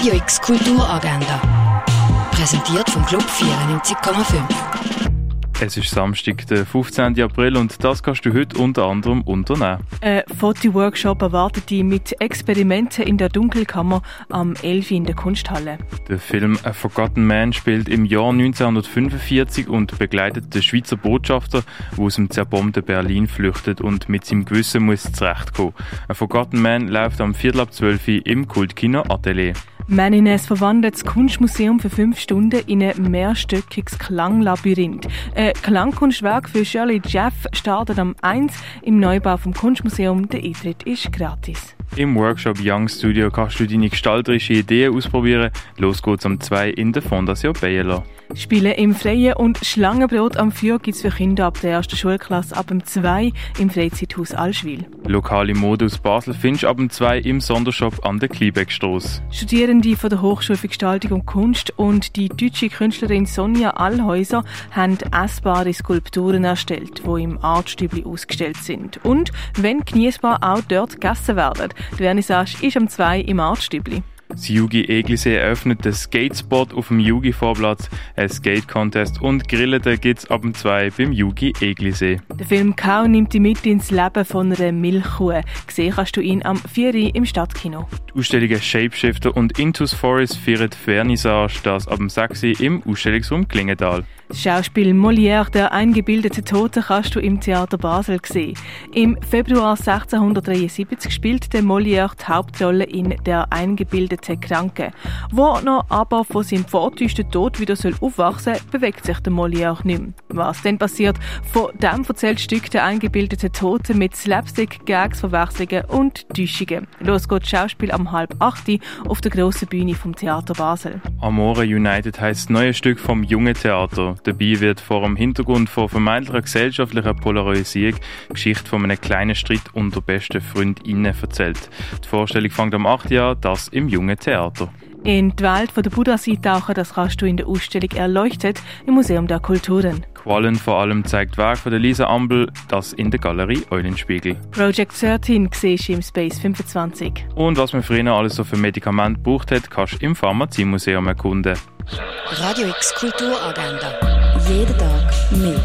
Radio X Kulturagenda. Präsentiert vom Club 94,5. Es ist Samstag, der 15. April und das kannst du heute unter anderem unternehmen. Ein Fotoworkshop erwartet dich mit Experimenten in der Dunkelkammer am 11. in der Kunsthalle. Der Film A Forgotten Man spielt im Jahr 1945 und begleitet den Schweizer Botschafter, der aus dem zerbombten Berlin flüchtet und mit seinem Gewissen muss zurechtkommen. A Forgotten Man läuft am Viertel ab 12 Uhr im Kultkino Atelier. Manines verwandelt das Kunstmuseum für fünf Stunden in ein mehrstöckiges Klanglabyrinth. Ein Klangkunstwerk für Shirley Jeff startet am 1 im Neubau vom Kunstmuseum. Der Eintritt ist gratis. Im Workshop Young Studio kannst du deine gestalterische Ideen ausprobieren. Los geht's am 2 in der Fondation Bayerler. Spielen im Freien und Schlangenbrot am Feuer gibt es für Kinder ab der ersten Schulklasse ab dem 2 im Freizeithaus Allschwil. Lokale Mode aus Basel findest ab dem 2 im Sondershop an der Kliebeckstrasse. Studierende von der Hochschule für Gestaltung und Kunst und die deutsche Künstlerin Sonja Allhäuser haben essbare Skulpturen erstellt, die im Artstübli ausgestellt sind. Und wenn genießbar auch dort gegessen werden. Die Vernissage ist am 2 im Artstübli. Das Yugi Eglisee eröffnet den Skatespot auf dem Yugi Vorplatz, ein Skate Contest und Grillen gibt's ab dem 2 beim Yugi Eglisee. Der Film Kau nimmt dich mit ins Leben von einer Milchkuh. Gesehen kannst du ihn am 4 im Stadtkino. Die Ausstellungen Shapeshifter und Intus Forest feiern Vernissage, das ab dem 6 im Ausstellungsraum Klingenthal. Das Schauspiel Molière, der eingebildete Tote, kannst du im Theater Basel sehen. Im Februar 1673 spielt der Molière die Hauptrolle in Der eingebildete Kranke. Wo noch aber von seinem vortäuschsten Tod wieder aufwachsen soll, bewegt sich der Molière nicht mehr. Was denn passiert? Von dem erzählt Stück Der eingebildete Tote mit Slapstick, Gags, Verwechslungen und Täuschungen. Los geht das Schauspiel am halb acht auf der grossen Bühne vom Theater Basel. Amore United heißt das neue Stück vom Junge Theater. Dabei wird vor dem Hintergrund von vermeintlicher gesellschaftlicher Polarisierung die Geschichte von einem kleinen Streit unter besten FreundInnen erzählt. Die Vorstellung fängt am 8. Jahr, das im Jungen Theater. In die Welt der Buddha eintauchen, das kannst du in der Ausstellung «Erleuchtet» im Museum der Kulturen. Quallen vor allem zeigt Werk von der Lisa Ambel, das in der Galerie Eulenspiegel. Project 13 siehst du im Space 25. Und was man früher alles so für Medikamente gebraucht hat, kannst du im Pharmaziemuseum erkunden. Radio X Kulturagenda. Jeden Tag mehr.